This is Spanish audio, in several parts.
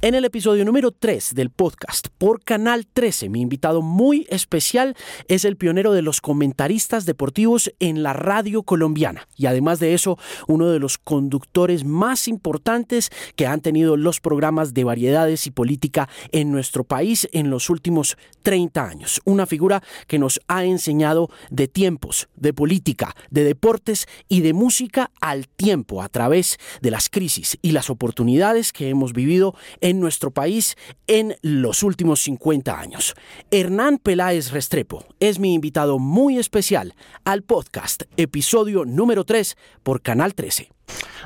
En el episodio número 3 del podcast por Canal 13, mi invitado muy especial es el pionero de los comentaristas deportivos en la radio colombiana y además de eso, uno de los conductores más importantes que han tenido los programas de variedades y política en nuestro país en los últimos 30 años. Una figura que nos ha enseñado de tiempos, de política, de deportes y de música al tiempo a través de las crisis y las oportunidades que hemos vivido en nuestro país en los últimos 50 años. Hernán Peláez Restrepo es mi invitado muy especial al podcast, episodio número 3 por Canal 13.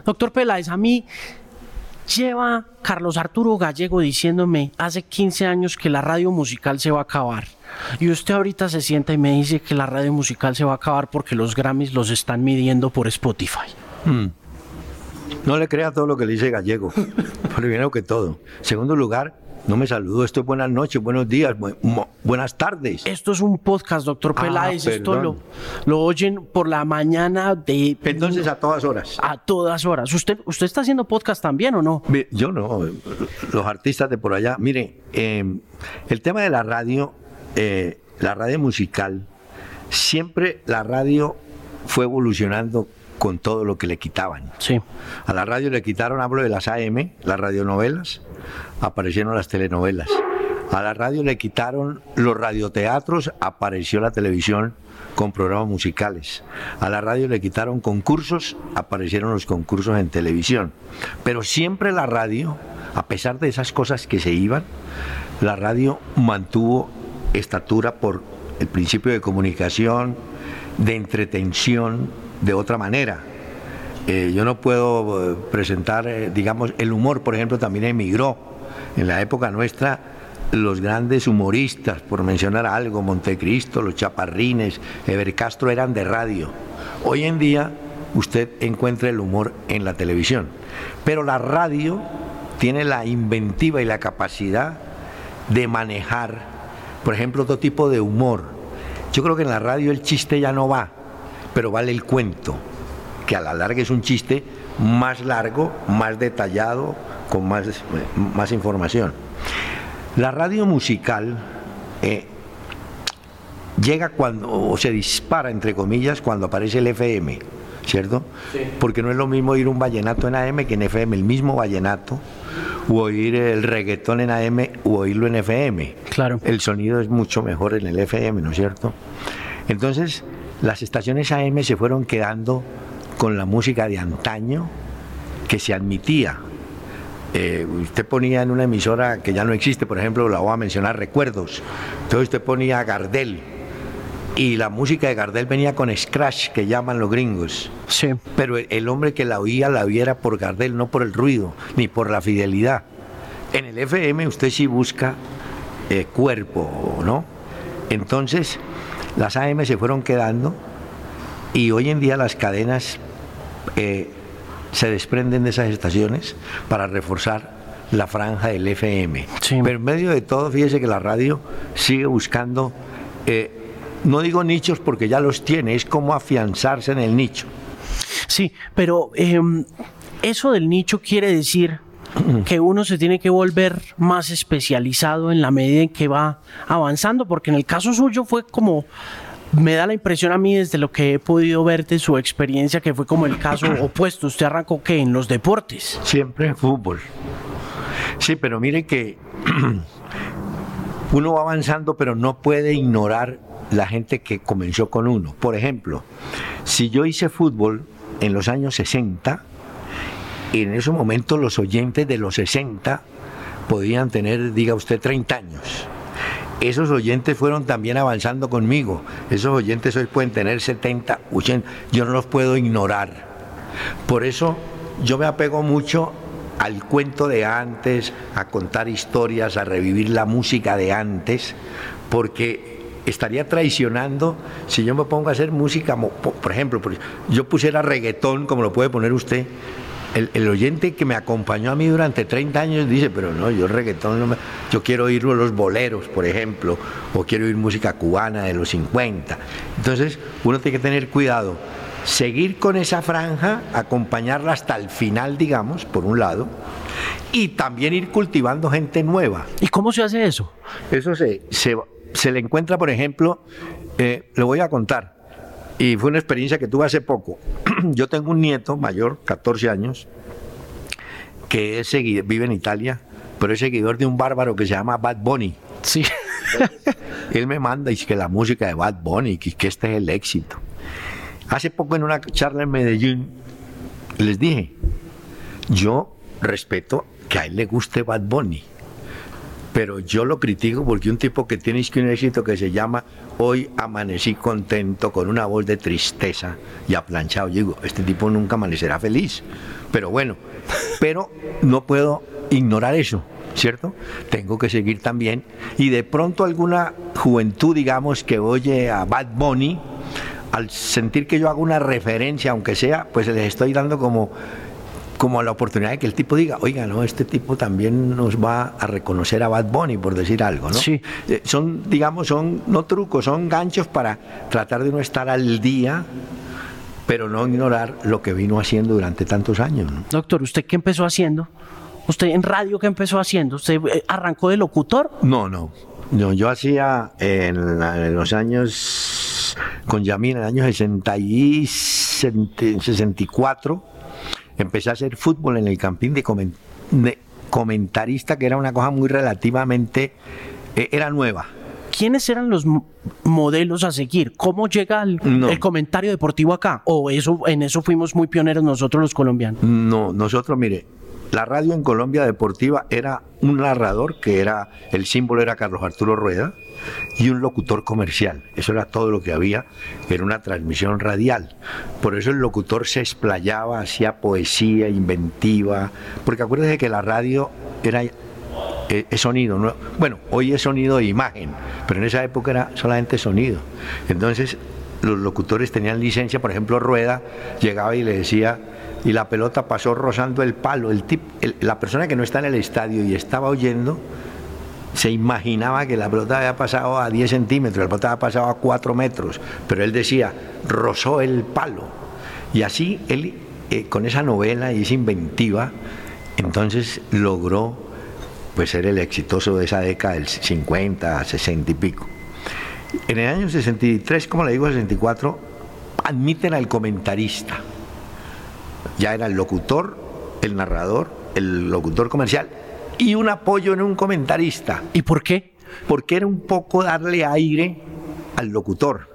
Doctor Peláez, a mí lleva Carlos Arturo Gallego diciéndome hace 15 años que la radio musical se va a acabar. Y usted ahorita se sienta y me dice que la radio musical se va a acabar porque los Grammys los están midiendo por Spotify. Hmm. No le crea todo lo que le dice Gallego. Primero que todo. Segundo lugar, no me saludó. Esto es buenas noches, buenos días, buenas tardes. Esto es un podcast, doctor ah, Peláez. Esto lo, lo, oyen por la mañana de. Entonces a todas horas. A todas horas. ¿Usted, usted está haciendo podcast también o no? Yo no. Los artistas de por allá. Mire, em, el tema de la radio, eh, la radio musical, siempre la radio fue evolucionando con todo lo que le quitaban. Sí. A la radio le quitaron, hablo de las AM, las radionovelas, aparecieron las telenovelas. A la radio le quitaron los radioteatros, apareció la televisión con programas musicales. A la radio le quitaron concursos, aparecieron los concursos en televisión. Pero siempre la radio, a pesar de esas cosas que se iban, la radio mantuvo estatura por el principio de comunicación, de entretención, de otra manera. Eh, yo no puedo eh, presentar, eh, digamos, el humor, por ejemplo, también emigró. En la época nuestra, los grandes humoristas, por mencionar algo, Montecristo, los Chaparrines, Ever Castro, eran de radio. Hoy en día, usted encuentra el humor en la televisión. Pero la radio tiene la inventiva y la capacidad de manejar, por ejemplo, otro tipo de humor. Yo creo que en la radio el chiste ya no va pero vale el cuento, que a la larga es un chiste más largo, más detallado, con más, más información. La radio musical eh, llega cuando, o se dispara, entre comillas, cuando aparece el FM, ¿cierto? Porque no es lo mismo oír un vallenato en AM que en FM, el mismo vallenato, o oír el reggaetón en AM o oírlo en FM. Claro. El sonido es mucho mejor en el FM, ¿no es cierto? Entonces, las estaciones AM se fueron quedando con la música de antaño que se admitía. Eh, usted ponía en una emisora que ya no existe, por ejemplo, la voy a mencionar, Recuerdos. Entonces usted ponía Gardel. Y la música de Gardel venía con scratch, que llaman los gringos. Sí. Pero el, hombre que la oía, la oía por Gardel, no por el ruido, ni por la fidelidad. En el FM usted sí busca eh, cuerpo, ¿no? Entonces, las AM se fueron quedando y hoy en día las cadenas eh, se desprenden de esas estaciones para reforzar la franja del FM. Pero en medio de todo, fíjese que la radio sigue buscando, eh, no digo nichos porque ya los tiene, es como afianzarse en el nicho. Sí, pero em, eso del nicho quiere decir que uno se tiene que volver más especializado en la medida en que va avanzando, porque en el caso suyo fue como me da la impresión a mí desde lo que he podido ver de su experiencia que fue como el caso opuesto. Usted arrancó que en los deportes. Siempre en fútbol. Sí, pero mire que uno va avanzando, pero no puede ignorar la gente que comenzó con uno. Por ejemplo, si yo hice fútbol en los años 60, en ese momento los oyentes de los 60 podían tener, diga usted, 30 años. Esos oyentes fueron también avanzando conmigo. Esos oyentes hoy pueden tener 70, 80. Yo no los puedo ignorar. Por eso yo me apego mucho al cuento de antes, a contar historias, a revivir la música de antes, porque estaría traicionando si yo me pongo a hacer música, por ejemplo, yo pusiera reggaetón, como lo puede poner usted, el, oyente que me acompañó a mí durante 30 años dice, pero no, yo reggaetón, no me, yo quiero oír los boleros, por ejemplo, o quiero oír música cubana de los 50. Entonces, uno tiene que tener cuidado, seguir con esa franja, acompañarla hasta el final, digamos, por un lado, y también ir cultivando gente nueva. ¿Y cómo se hace eso? Eso se, se, le encuentra, por ejemplo, eh, le voy a contar, y fue una experiencia que tuve hace poco. Yo tengo un nieto mayor, 14 años, que es vive en Italia, pero es seguidor de un bárbaro que se llama Bad Bunny. Sí. Él me manda y dice que la música de Bad Bunny, que, que este es el éxito. Hace poco en una charla en Medellín les dije, yo respeto que a él le guste Bad Bunny, pero yo lo critico porque un tipo que tiene un éxito que se llama Hoy amanecí contento con una voz de tristeza y aplanchado. Yo digo, este tipo nunca amanecerá feliz. Pero bueno, pero no puedo ignorar eso. ¿cierto? Tengo que seguir también. Y de pronto alguna juventud, digamos, que oye a Bad Bunny, al sentir que yo hago una referencia, aunque sea, pues les estoy dando como como la oportunidad de que el tipo diga, oiga, no, este tipo también nos va a reconocer a Bad Bunny, por decir algo, ¿no? Sí. Eh, son, digamos, son no trucos, son ganchos para tratar de no estar al día pero no ignorar lo que vino haciendo durante tantos años. Doctor, ¿usted qué empezó haciendo? ¿Usted en radio qué empezó haciendo? ¿Usted eh, arrancó de locutor? No, no. no yo hacía en, los años, con Yamina, en el año 60 y 64, empecé a hacer fútbol en el campín de, comentarista, que era una cosa muy relativamente, eh, era nueva. ¿Quiénes eran los modelos a seguir? ¿Cómo llega el, el, comentario deportivo acá? ¿O eso, en eso fuimos muy pioneros nosotros los colombianos? No, nosotros, mire, la radio en Colombia Deportiva era un narrador que era, el símbolo era Carlos Arturo Rueda, y un locutor comercial. Eso era todo lo que había en una transmisión radial. Por eso el locutor se explayaba, hacía poesía, inventiva, porque acuérdense que la radio era eh, sonido. ¿no? Bueno, hoy es sonido e imagen, pero en esa época era solamente sonido. Entonces los locutores tenían licencia, por ejemplo, Rueda llegaba y le decía, y la pelota pasó rozando el palo. La persona que no está en el estadio y estaba oyendo, se imaginaba que la pelota había pasado a 10 centímetros, la pelota había pasado a 4 metros, pero él decía, rozó el palo. Y así él, eh, con esa novela y esa inventiva, entonces logró pues, ser el exitoso de esa década del 50, 60 y pico. En el año 63, como le digo, 64, admiten al comentarista. Ya era el locutor, el narrador, el locutor comercial y un apoyo en un comentarista. ¿Y por qué? Porque era un poco darle aire al locutor.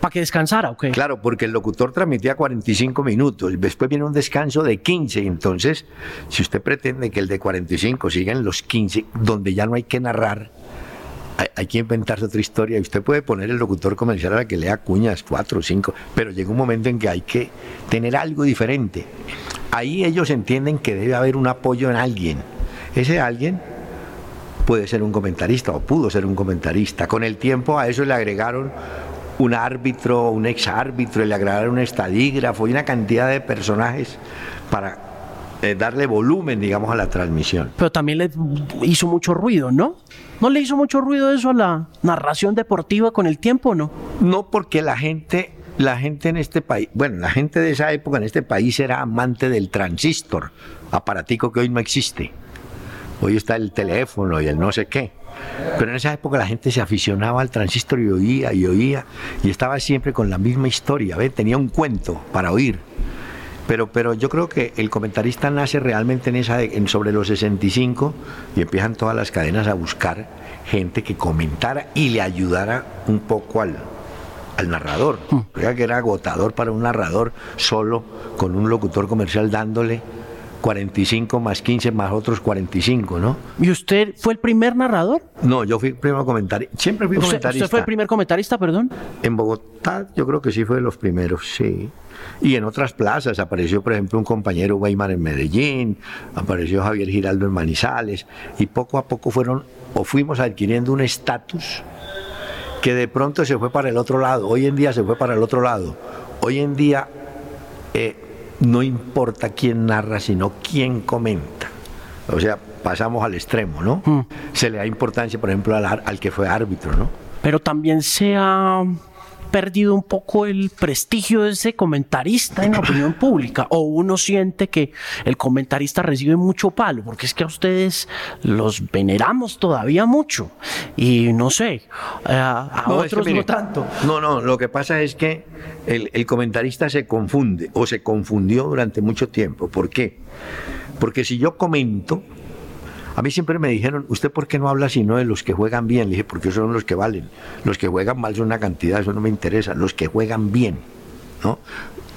¿Para que descansara ok? Claro, porque el locutor transmitía 45 minutos, después viene un descanso de 15, entonces, si usted pretende que el de 45 siga en los 15, donde ya no hay que narrar, hay, que inventarse otra historia y usted puede poner el locutor comercial a la que lea cuñas, cuatro o cinco, pero llega un momento en que hay que tener algo diferente. Ahí ellos entienden que debe haber un apoyo en alguien ese alguien puede ser un comentarista o pudo ser un comentarista. Con el tiempo a eso le agregaron un árbitro, un ex árbitro, le agregaron un estadígrafo y una cantidad de personajes para eh, darle volumen, digamos, a la transmisión. Pero también le hizo mucho ruido, ¿no? ¿No le hizo mucho ruido eso a la narración deportiva con el tiempo, no? No, porque la gente, la gente en este país, bueno, la gente de esa época en este país era amante del transistor, aparatico que hoy no existe. Hoy está el teléfono y el no sé qué. Pero en esa época la gente se aficionaba al transistor y oía y oía y estaba siempre con la misma historia, tenía un cuento para oír. Pero, pero yo creo que el comentarista nace realmente en esa en sobre los 65 y empiezan todas las cadenas a buscar gente que comentara y le ayudara un poco al, al narrador. Mm. que era agotador para un narrador solo con un locutor comercial dándole 45 más 15 más otros 45, ¿no? ¿Y usted fue el primer narrador? No, yo fui el primer comentarista. Siempre fui comentarista. ¿Usted fue el primer comentarista, perdón? En Bogotá yo creo que sí fue de los primeros, sí. Y en otras plazas apareció, por ejemplo, un compañero Weimar en Medellín, apareció Javier Giraldo en Manizales, y poco a poco fueron o fuimos adquiriendo un estatus que de pronto se fue para el otro lado. Hoy en día se fue para el otro lado. Hoy en día eh, no importa quién narra, sino quién comenta. O sea, pasamos al extremo, ¿no? Mm. Se le da importancia, por ejemplo, al, al, que fue árbitro, ¿no? Pero también se ha perdido un poco el prestigio de ese comentarista en la opinión pública? ¿O uno siente que el comentarista recibe mucho palo? Porque es que a ustedes los veneramos todavía mucho. Y no sé, a, otros no tanto. No, no, lo que pasa es que el, el comentarista se confunde o se confundió durante mucho tiempo. ¿Por qué? Porque si yo comento, a mí siempre me dijeron, ¿usted por qué no habla sino de los que juegan bien? Le dije, porque son los que valen. Los que juegan mal son una cantidad, eso no me interesa. Los que juegan bien, ¿no?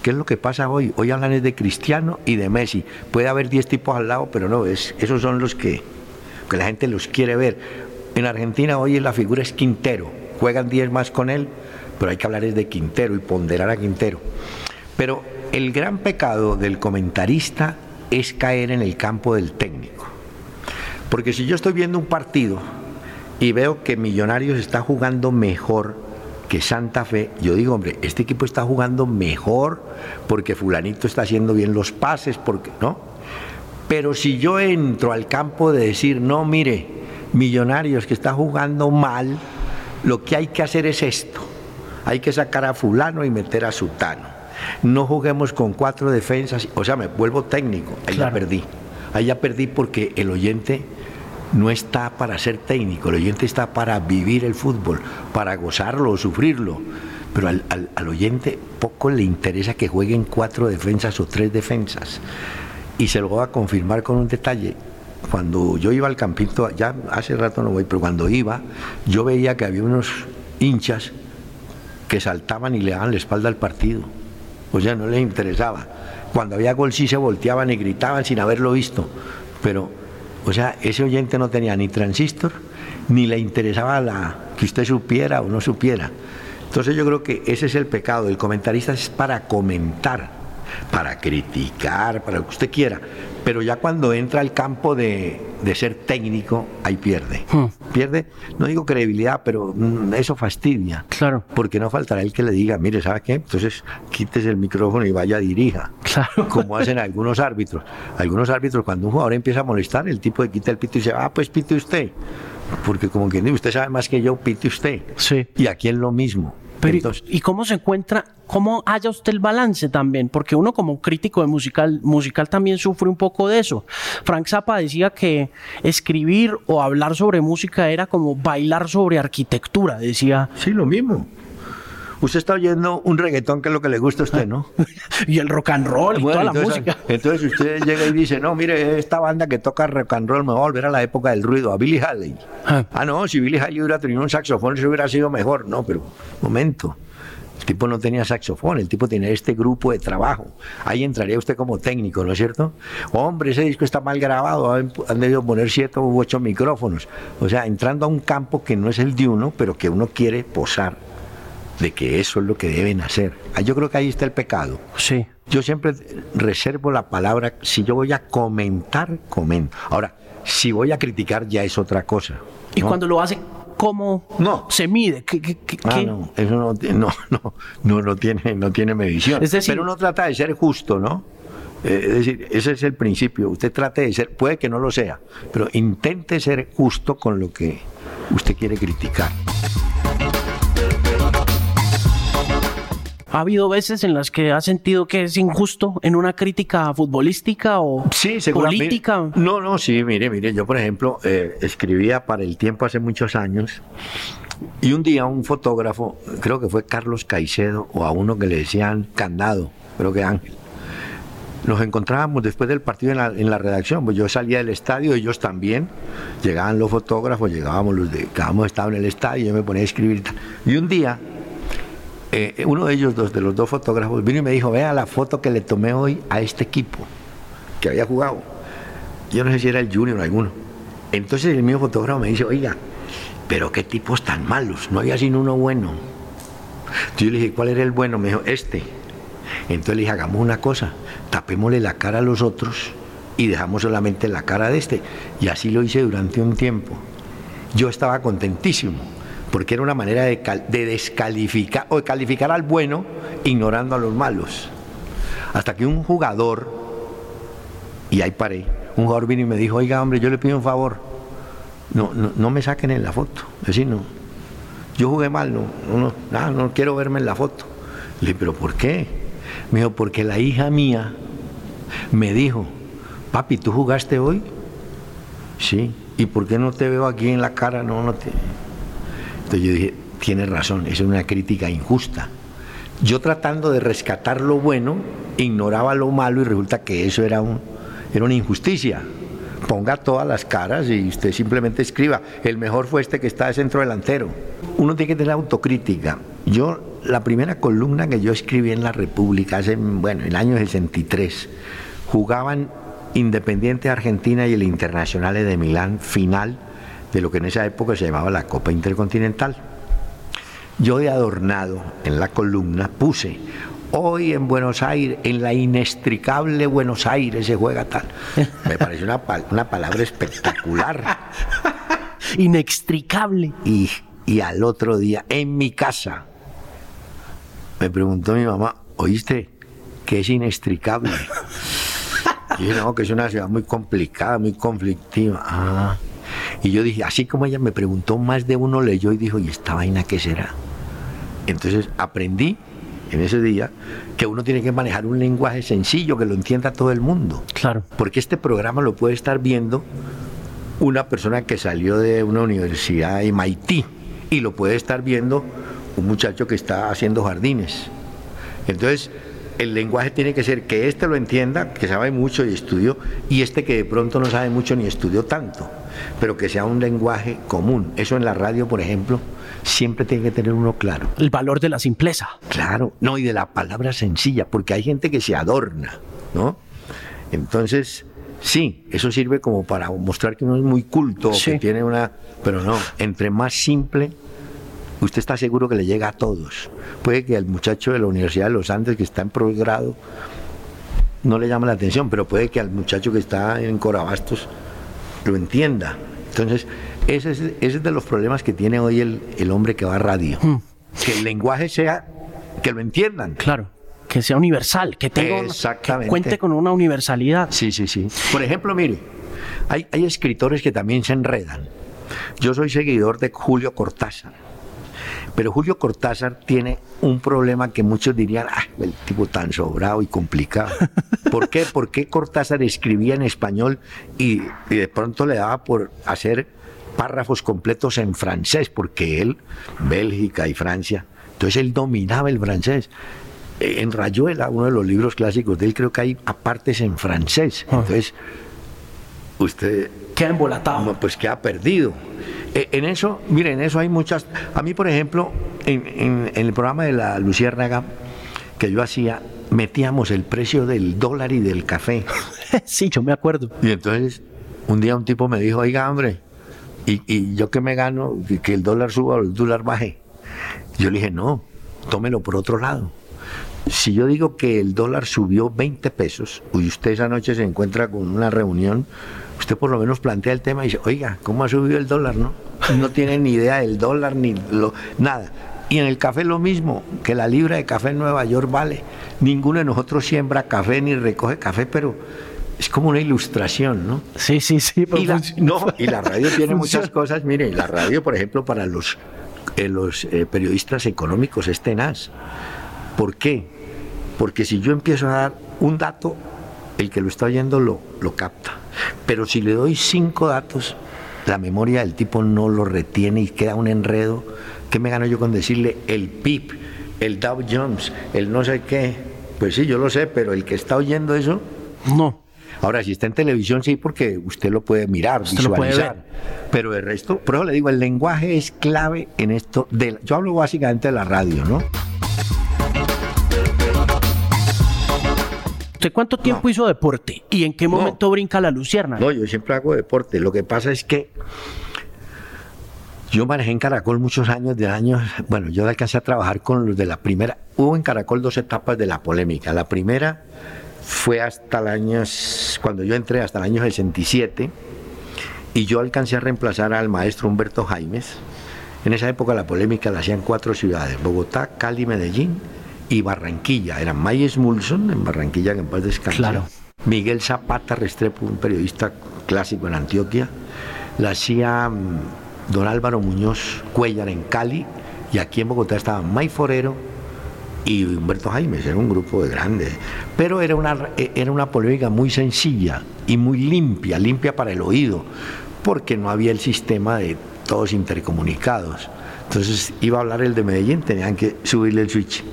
¿Qué es lo que pasa hoy? Hoy hablan de Cristiano y de Messi. Puede haber 10 tipos al lado, pero no, es, esos son los que, que la gente los quiere ver. En Argentina hoy la figura es Quintero. Juegan 10 más con él, pero hay que hablar de Quintero y ponderar a Quintero. Pero el gran pecado del comentarista es caer en el campo del técnico. Porque si yo estoy viendo un partido y veo que Millonarios está jugando mejor que Santa Fe, yo digo, hombre, este equipo está jugando mejor porque fulanito está haciendo bien los pases, porque no. Pero si yo entro al campo de decir, no, mire, Millonarios que está jugando mal, lo que hay que hacer es esto. Hay que sacar a fulano y meter a Sutano. No juguemos con cuatro defensas, o sea, me vuelvo técnico, ahí ya perdí. Ahí ya perdí porque el oyente no está para ser técnico, el oyente está para vivir el fútbol, para gozarlo o sufrirlo. Pero al, oyente poco le interesa que jueguen cuatro defensas o tres defensas. Y se lo voy a confirmar con un detalle. Cuando yo iba al campito, ya hace rato no voy, pero cuando iba, yo veía que había unos hinchas que saltaban y le daban la espalda al partido. O sea, no les interesaba. Cuando había gol sí se volteaban y gritaban sin haberlo visto. Pero o sea, ese oyente no tenía ni transistor, ni le interesaba la, que usted supiera o no supiera. Entonces yo creo que ese es el pecado. El comentarista es para comentar, para criticar, para lo que usted quiera. Pero ya cuando entra al campo de, ser técnico, ahí pierde. Hmm. Pierde, no digo credibilidad, pero mm, eso fastidia. Claro. Porque no faltará el que le diga, mire, ¿sabe qué? Entonces quítese el micrófono y vaya dirija. Claro. Como hacen algunos árbitros. Algunos árbitros, cuando un jugador empieza a molestar, el tipo le quita el pito y dice, ah, pues pite usted. Porque como quien dice, usted sabe más que yo, pite usted. Sí. Y aquí es lo mismo. ¿Y cómo se encuentra, cómo haya usted el balance también? Porque uno como crítico de musical, musical también sufre un poco de eso. Frank Zappa decía que escribir o hablar sobre música era como bailar sobre arquitectura, decía. Sí, lo mismo. Usted está oyendo un reggaetón que es lo que le gusta a usted, ¿no? y el rock and roll y toda la música. Entonces usted llega y dice, no, mire, esta banda que toca rock and roll me va a volver a la época del ruido, a Billy Haley. Ah, ah no, si Billy Haley hubiera tenido un saxofón, eso hubiera sido mejor. No, pero, momento. El tipo no tenía saxofón, el tipo tenía este grupo de trabajo. Ahí entraría usted como técnico, ¿no es cierto? Hombre, ese disco está mal grabado, han, debido poner siete u ocho micrófonos. O sea, entrando a un campo que no es el de uno, pero que uno quiere posar de que eso es lo que deben hacer. Ah, yo creo que ahí está el pecado. Sí. Yo siempre reservo la palabra, si yo voy a comentar, comento. Ahora, si voy a criticar ya es otra cosa. ¿Y cuando lo hace, cómo no. se mide? ah, no, eso no, no, no, no, tiene, no tiene medición. Pero uno trata de ser justo, ¿no? Eh, es decir, ese es el principio. Usted trate de ser, puede que no lo sea, pero intente ser justo con lo que usted quiere criticar. ¿Ha habido veces en las que ha sentido que es injusto en una crítica futbolística o política? No, no, sí, mire, mire, yo por ejemplo eh, escribía para el tiempo hace muchos años y un día un fotógrafo, creo que fue Carlos Caicedo o a uno que le decían Candado, creo que Ángel, nos encontrábamos después del partido en la, redacción, pues yo salía del estadio, ellos también, llegaban los fotógrafos, llegábamos los de, estaba en el estadio, yo me ponía a escribir y un día eh, uno de ellos, dos, de los dos fotógrafos, vino y me dijo, vea la foto que le tomé hoy a este equipo que había jugado. Yo no sé si era el Junior o alguno. Entonces el mío fotógrafo me dice, oiga, pero qué tipos tan malos, no había sino uno bueno. Entonces yo le dije, ¿cuál era el bueno? Me dijo, este. Entonces le dije, hagamos una cosa, tapémosle la cara a los otros y dejamos solamente la cara de este. Y así lo hice durante un tiempo. Yo estaba contentísimo porque era una manera de, descalificar o de calificar al bueno ignorando a los malos. Hasta que un jugador, y ahí paré, un jugador vino y me dijo, oiga hombre, yo le pido un favor, no, no, me saquen en la foto, es decir, no, yo jugué mal, no, no, no, no quiero verme en la foto. Le dije, pero ¿por qué? Me dijo, porque la hija mía me dijo, papi, ¿tú jugaste hoy? Sí. ¿Y por qué no te veo aquí en la cara? No, no te... Yo dije, tienes razón, es una crítica injusta. Yo tratando de rescatar lo bueno, ignoraba lo malo y resulta que eso era, un, era una injusticia. Ponga todas las caras y usted simplemente escriba, el mejor fue este que está de centro delantero. Uno tiene que tener autocrítica. Yo, la primera columna que yo escribí en La República, hace, bueno, en el año 63, jugaban Independiente Argentina y el Internacional de Milán, final de lo que en esa época se llamaba la Copa Intercontinental. Yo he adornado en la columna, puse, hoy en Buenos Aires, en la inextricable Buenos Aires se juega tal. Me pareció una, una palabra espectacular. Inextricable. Y, y al otro día, en mi casa, me preguntó mi mamá, ¿oíste que es inextricable? Y yo no, que es una ciudad muy complicada, muy conflictiva. Ah. Y yo dije, así como ella me preguntó, más de uno leyó y dijo, ¿y esta vaina qué será? Entonces aprendí en ese día que uno tiene que manejar un lenguaje sencillo que lo entienda todo el mundo. Claro. Porque este programa lo puede estar viendo una persona que salió de una universidad de MIT y lo puede estar viendo un muchacho que está haciendo jardines. Entonces, el lenguaje tiene que ser que este lo entienda, que sabe mucho y estudió, y este que de pronto no sabe mucho ni estudió tanto, pero que sea un lenguaje común. Eso en la radio, por ejemplo, siempre tiene que tener uno claro. El valor de la simpleza. Claro, no, y de la palabra sencilla, porque hay gente que se adorna, ¿no? Entonces, sí, eso sirve como para mostrar que uno es muy culto, que tiene una... Pero no, entre más simple, usted está seguro que le llega a todos. Puede que al muchacho de la Universidad de los Andes que está en posgrado no le llame la atención, pero puede que al muchacho que está en Corabastos lo entienda. Entonces, ese es, ese es de los problemas que tiene hoy el, el hombre que va a radio. Hmm. Que el lenguaje sea, que lo entiendan. Claro. Que sea universal, que tenga que cuente con una universalidad. Sí, sí, sí. Por ejemplo, mire, hay, hay escritores que también se enredan. Yo soy seguidor de Julio Cortázar. Pero Julio Cortázar tiene un problema que muchos dirían, ah, el tipo tan sobrado y complicado. ¿Por qué? Porque Cortázar escribía en español y, y de pronto le daba por hacer párrafos completos en francés, porque él, Bélgica y Francia, entonces él dominaba el francés. Eh, En Rayuela, uno de los libros clásicos de él, creo que hay apartes en francés. Ah. Entonces, usted Queda embolatado. pues queda perdido. Eh, En eso, miren, en eso hay muchas. A mí, por ejemplo, en, en- en el programa de la Luciérnaga que yo hacía, metíamos el precio del dólar y del café. sí, yo me acuerdo. Y entonces, un día un tipo me dijo, oiga, hombre, ¿y, y yo qué me gano? Que- Que el dólar suba o el dólar baje. Yo le dije, no, tómelo por otro lado. Si yo digo que el dólar subió 20 pesos y usted esa noche se encuentra con una reunión, usted por lo menos plantea el tema y dice, oiga, ¿cómo ha subido el dólar? No, no tiene ni idea del dólar ni lo, nada. Y en el café lo mismo, que la libra de café en Nueva York vale. Ninguno de nosotros siembra café ni recoge café, pero es como una ilustración, ¿no? Sí, sí, sí. pero Y la, funciona. no, y la radio tiene muchas cosas. Mire, la radio, por ejemplo, para los, eh, los eh, periodistas económicos es tenaz. ¿Por qué? Porque si yo empiezo a dar un dato, el que lo está oyendo lo, lo capta. Pero si le doy cinco datos, la memoria del tipo no lo retiene y queda un enredo. ¿Qué me gano yo con decirle el PIB, el Dow Jones, el no sé qué? Pues sí, yo lo sé, pero el que está oyendo eso No. Ahora, si está en televisión, sí, porque usted lo puede mirar, Usted lo puede visualizar. Pero el resto, por eso le digo, el lenguaje es clave en esto. De, yo hablo básicamente de la radio, ¿no? ¿Usted cuánto tiempo hizo deporte? ¿Y en qué momento brinca la lucierna? No, yo siempre hago deporte. Lo que pasa es que yo manejé en Caracol muchos años de años. Bueno, yo alcancé a trabajar con los de la primera. Hubo en Caracol dos etapas de la polémica. La primera fue hasta el año, cuando yo entré, hasta el año 67. Y yo alcancé a reemplazar al maestro Humberto Jaimes. En esa época la polémica la hacían cuatro ciudades, Bogotá, Cali, Medellín y Barranquilla. Eran Mayes Mulson en Barranquilla, que en paz descanse. Claro. Miguel Zapata Restrepo, un periodista clásico en Antioquia. La hacía mm, don Álvaro Muñoz Cuellar en Cali Y aquí en Bogotá estaban May Forero y Humberto Jaimes, era un grupo de grandes. Pero era una, era una polémica muy sencilla y muy limpia, limpia para el oído, porque no había el sistema de todos intercomunicados. Entonces iba a hablar el de Medellín, tenían que subirle el switch.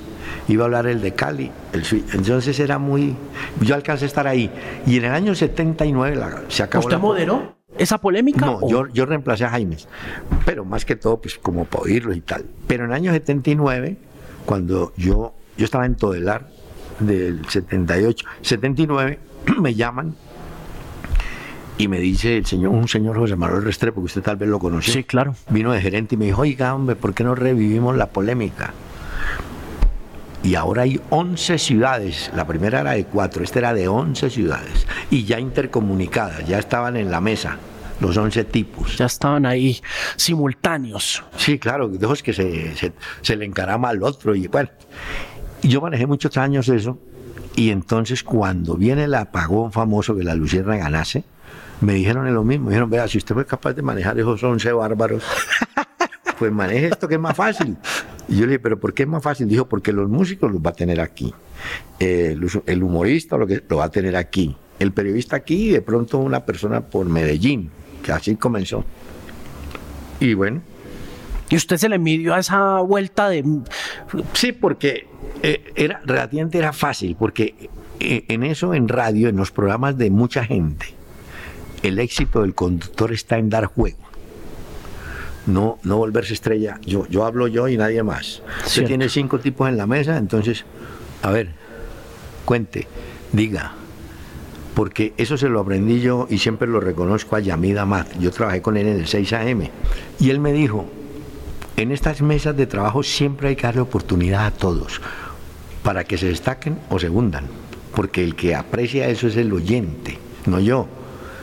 Iba a hablar el de Cali, el. Entonces era muy... Yo alcancé a estar ahí. Y en el año 79 la, se acabó... ¿Usted la- moderó esa polémica? No, o- yo, yo reemplacé a Jaimes, pero más que todo, pues como para oírlo y tal. Pero en el año 79, cuando yo, yo estaba en Todelar, del 78, 79, me llaman y me dice el señor, un señor José Manuel Restrepo, que usted tal vez lo conoció. Sí, claro. Vino de gerente y me dijo, oiga, hombre, ¿por qué no revivimos la polémica? Y ahora hay 11 ciudades, la primera era de 4, esta era de 11 ciudades, y ya intercomunicadas, ya estaban en la mesa, los 11 tipos. Ya estaban ahí simultáneos. Sí, claro, de esos que se, se, se le encarama al otro, y bueno, yo manejé muchos años eso, y entonces cuando viene el apagón famoso que la Lucierna ganase, me dijeron lo mismo, me dijeron, vea, si usted fue capaz de manejar esos 11 bárbaros, pues maneje esto que es más fácil. Y yo le dije, pero ¿por qué es más fácil? Dijo, porque los músicos los va a tener aquí. Eh, el, humorista lo, que, lo va a tener aquí. El periodista aquí y de pronto una persona por Medellín, que así comenzó. Y bueno, Y usted se le midió a esa vuelta de... Sí, porque eh, era relativamente era fácil, porque eh, en eso, en radio, en los programas de mucha gente, el éxito del conductor está en dar juego. No, no volverse estrella. Yo, yo hablo yo y nadie más. Usted Cierto. tiene cinco tipos en la mesa, entonces, a ver, cuente, diga. Porque eso se lo aprendí yo y siempre lo reconozco a Yamid Amat. Yo trabajé con él en el 6 AM. Y él me dijo, en estas mesas de trabajo siempre hay que darle oportunidad a todos para que se destaquen o se hundan, porque el que aprecia eso es el oyente, no yo.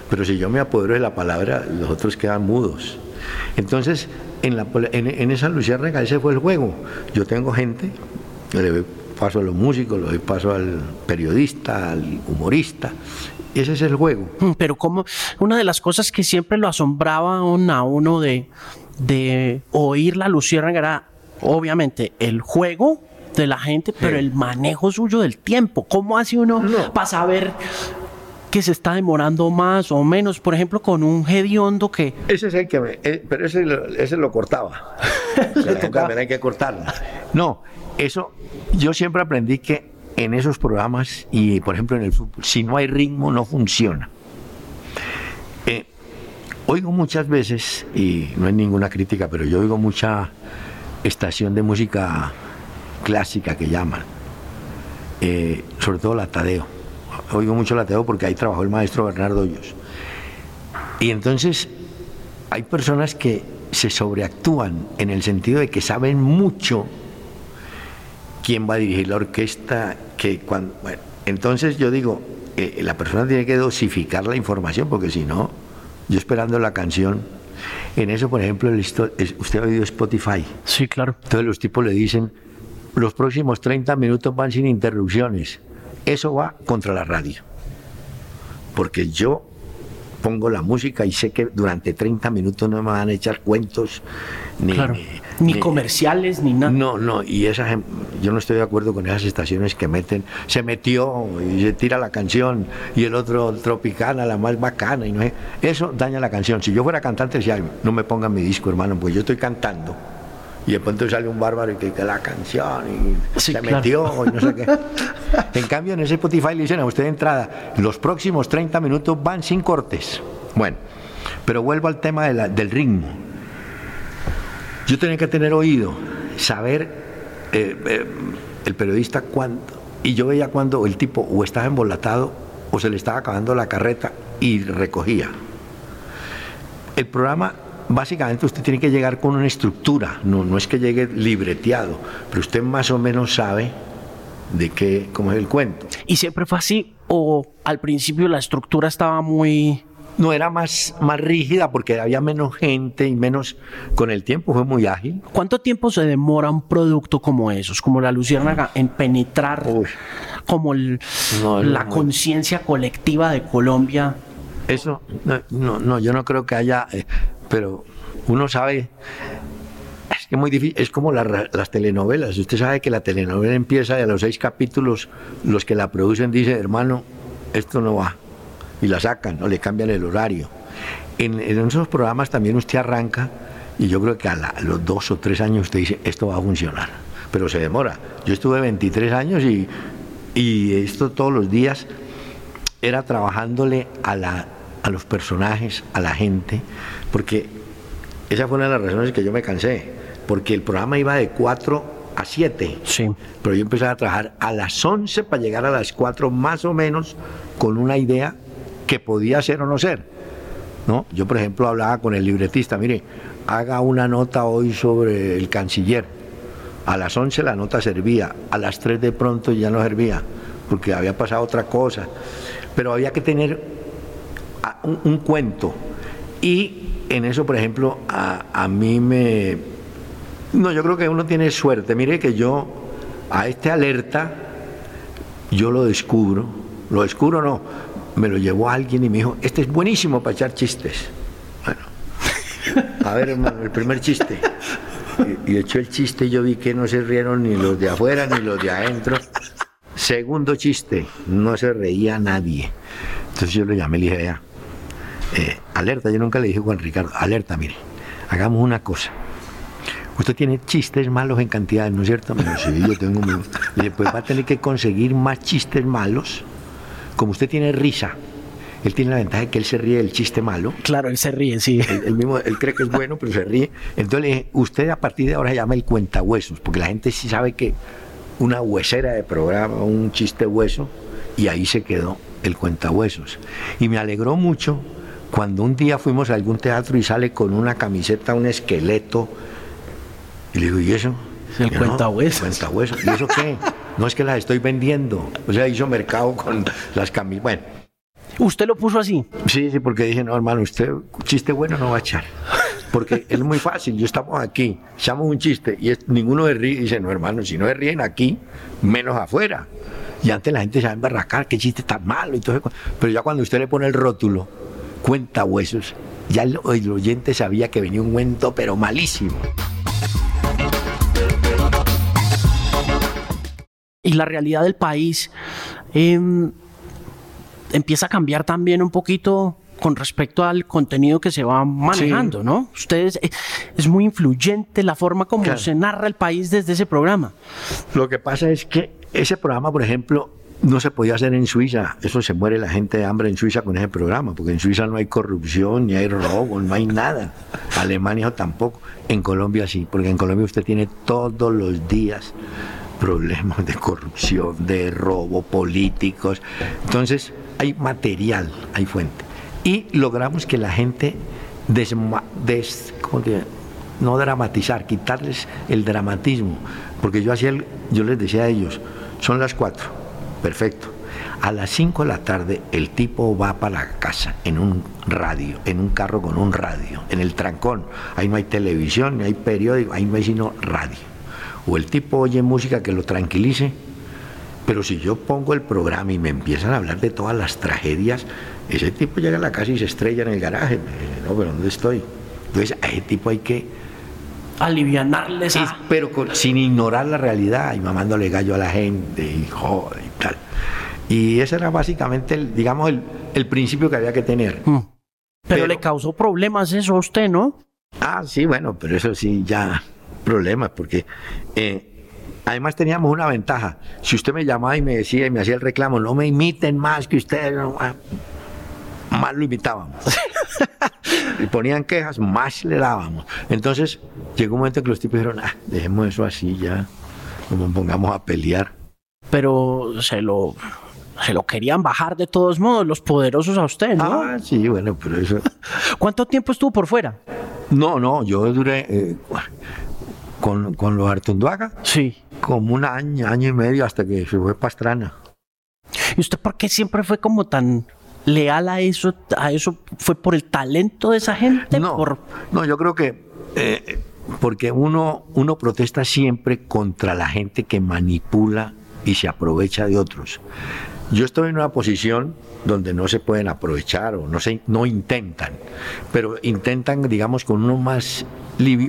Pero si yo me apodero de la palabra, los otros quedan mudos. Entonces, en, la, en, en esa luciérnaga ese fue el juego. Yo tengo gente, yo le doy paso a los músicos, le doy paso al periodista, al humorista, ese es el juego. Mm, Pero como una de las cosas que siempre lo asombraba a uno de, de oír la luciérnaga era obviamente el juego de la gente, pero el manejo suyo del tiempo. ¿Cómo hace uno No. para saber que se está demorando más o menos? Por ejemplo, con un hediondo que... Ese es el que me. eh, pero ese, lo- ese lo cortaba. También hay que cortarla. No, eso. Yo siempre aprendí que en esos programas, y por ejemplo en el fútbol, si no hay ritmo, no funciona. Eh, oigo muchas veces, y no es ninguna crítica, pero yo oigo mucha estación de música clásica que llaman, eh, sobre todo la Tadeo. Oigo mucho la Tadeo porque ahí trabajó el maestro Bernardo Hoyos. Y entonces hay personas que se sobreactúan en el sentido de que saben mucho quién va a dirigir la orquesta, que cuando, bueno, entonces yo digo, eh, la persona tiene que dosificar la información, porque si no, yo esperando la canción, en eso, por ejemplo, el usted ha oído Spotify, Sí, claro. entonces los tipos le dicen, los próximos 30 minutos van sin interrupciones, eso va contra la radio, porque yo pongo la música y sé que durante 30 minutos no me van a echar cuentos ni, Claro. ni- Ni comerciales, ni nada. no, no, y esa, gen- yo no estoy de acuerdo con esas estaciones que meten, se metió y se tira la canción y el otro tropicana, la más bacana, y no sé, eso daña la canción. Si yo fuera cantante, decía, no me pongan mi disco, hermano, pues yo estoy cantando. Y de pronto sale un bárbaro y que, que la canción y Sí, se claro. metió y no sé qué. En cambio, en ese Spotify le dicen a usted de entrada, los próximos 30 minutos van sin cortes. Bueno, pero vuelvo al tema de la- del ritmo. Yo tenía que tener oído, saber eh, eh, el periodista cuándo. Y yo veía cuando el tipo o estaba embolatado o se le estaba acabando la carreta y recogía. El programa, básicamente usted tiene que llegar con una estructura, no, no es que llegue libreteado, pero usted más o menos sabe de qué, cómo es el cuento. ¿Y siempre fue así? ¿O al principio la estructura estaba muy... No era más, más rígida porque había menos gente y menos, con el tiempo fue muy ágil. ¿Cuánto tiempo se demora un producto como esos, como la luciérnaga, en penetrar Uy. como el- No, la no, conciencia colectiva de Colombia? Eso, no, no, no, yo no creo que haya, eh, pero uno sabe, es muy difícil, es como las telenovelas. Usted sabe que la telenovela empieza y a los seis capítulos los que la producen dicen, hermano, esto no va. Y la sacan o le cambian el horario. En, esos programas también usted arranca y yo creo que a, los dos o tres años usted dice, esto va a funcionar. Pero se demora. Yo estuve 23 años y, y esto todos los días era trabajándole a, la, a los personajes, a la gente, porque esa fue una de las razones que yo me cansé, porque el programa iba de 4 a 7. Sí. Pero yo empecé a trabajar a las 11 para llegar a las 4 más o menos con una idea que podía ser o no ser. ¿no? Yo, por ejemplo, hablaba con el libretista, mire, haga una nota hoy sobre el canciller. A las 11 la nota servía, a las 3 de pronto ya no servía, porque había pasado otra cosa. Pero había que tener un, cuento. Y en eso, por ejemplo, a, mí me... No, yo creo que uno tiene suerte. Mire que yo a este alerta, yo lo descubro, lo descubro no, me lo llevó alguien y me dijo, este es buenísimo para echar chistes. Bueno, a ver hermano, el primer chiste. Y, y echó el chiste y yo vi que no se rieron ni los de afuera ni los de adentro. Segundo chiste, no se reía nadie. Entonces yo le llamé y le dije, ya, eh, alerta, yo nunca le dije a Juan Ricardo, alerta, mire, hagamos una cosa. Usted tiene chistes malos en cantidad, ¿no es cierto? Me sí, yo tengo... Le pues va a tener que conseguir más chistes malos. Como usted tiene risa, él tiene la ventaja de que él se ríe del chiste malo. Claro, él se ríe, sí. Él, mismo, él cree que es bueno, pero se ríe. Entonces le dije, usted a partir de ahora se llama el cuentahuesos, porque la gente sí sabe que una huesera de programa, un chiste hueso, y ahí se quedó el cuentahuesos. Y me alegró mucho cuando un día fuimos a algún teatro y sale con una camiseta, un esqueleto, y le digo, ¿y eso? El cuentahuesos. Cuentahuesos. ¿Y eso qué? No es que las estoy vendiendo. O sea, hizo mercado con las camisas. Bueno. ¿Usted lo puso así? Sí, sí, porque dije, no, hermano, usted chiste bueno no va a echar. Porque es muy fácil, yo estamos aquí, echamos un chiste y ninguno de ríe y dice, no, hermano, si no se ríen aquí, menos afuera. Y antes la gente se va a embarracar, qué chiste tan malo y todo Pero ya cuando usted le pone el rótulo, cuenta huesos, ya el, oyente sabía que venía un cuento, pero malísimo. Y la realidad del país em, empieza a cambiar también un poquito con respecto al contenido que se va manejando, ¿no? Ustedes eh, es muy influyente la forma como se narra el país desde ese programa. Lo que pasa es que ese programa, por ejemplo, no se podía hacer en Suiza. Eso se muere la gente de hambre en Suiza con ese programa, porque en Suiza no hay corrupción, ni hay robo, no hay nada. Alemania tampoco. En Colombia sí, porque en Colombia usted tiene todos los días problemas de corrupción, de robo, políticos. Entonces, hay material, hay fuente. Y logramos que la gente no dramatizar, quitarles el dramatismo. Porque yo hacía yo les decía a ellos, son las cuatro Perfecto. A las 5 de la tarde el tipo va para la casa en un radio, en un carro con un radio, en el trancón. Ahí no hay televisión, ni hay periódico, ahí no hay sino radio. O el tipo oye música que lo tranquilice, pero si yo pongo el programa y me empiezan a hablar de todas las tragedias, ese tipo llega a la casa y se estrella en el garaje. No, pero ¿dónde estoy? Entonces a ese tipo hay que alivianarles pero sin ignorar la realidad y mamándole gallo a la gente y joder y tal. Y ese era básicamente, el, digamos, el, principio que había que tener. Mm. Pero, le causó problemas eso a usted, ¿no? Ah, sí, bueno, pero eso sí, ya problemas, porque eh, además teníamos una ventaja. Si usted me llamaba y me decía y me hacía el reclamo, no me imiten más que ustedes, ah, más lo imitábamos. y ponían quejas, más le dábamos. Entonces llegó un momento en que los tipos dijeron, ah, dejemos eso así ya, no nos pongamos a pelear. Pero se lo, se lo querían bajar de todos modos, los poderosos a usted, ¿no? Ah, sí, bueno, pero eso... ¿Cuánto tiempo estuvo por fuera? No, no, yo duré... Eh, con, con los Artunduaga. Sí. Como un año, año y medio hasta que se fue Pastrana. ¿Y usted por qué siempre fue como tan leal a eso, a eso fue por el talento de esa gente? No, no yo creo que eh, porque uno, uno protesta siempre contra la gente que manipula y se aprovecha de otros. Yo estoy en una posición donde no se pueden aprovechar o no, se, no intentan, pero intentan, digamos, con unos más,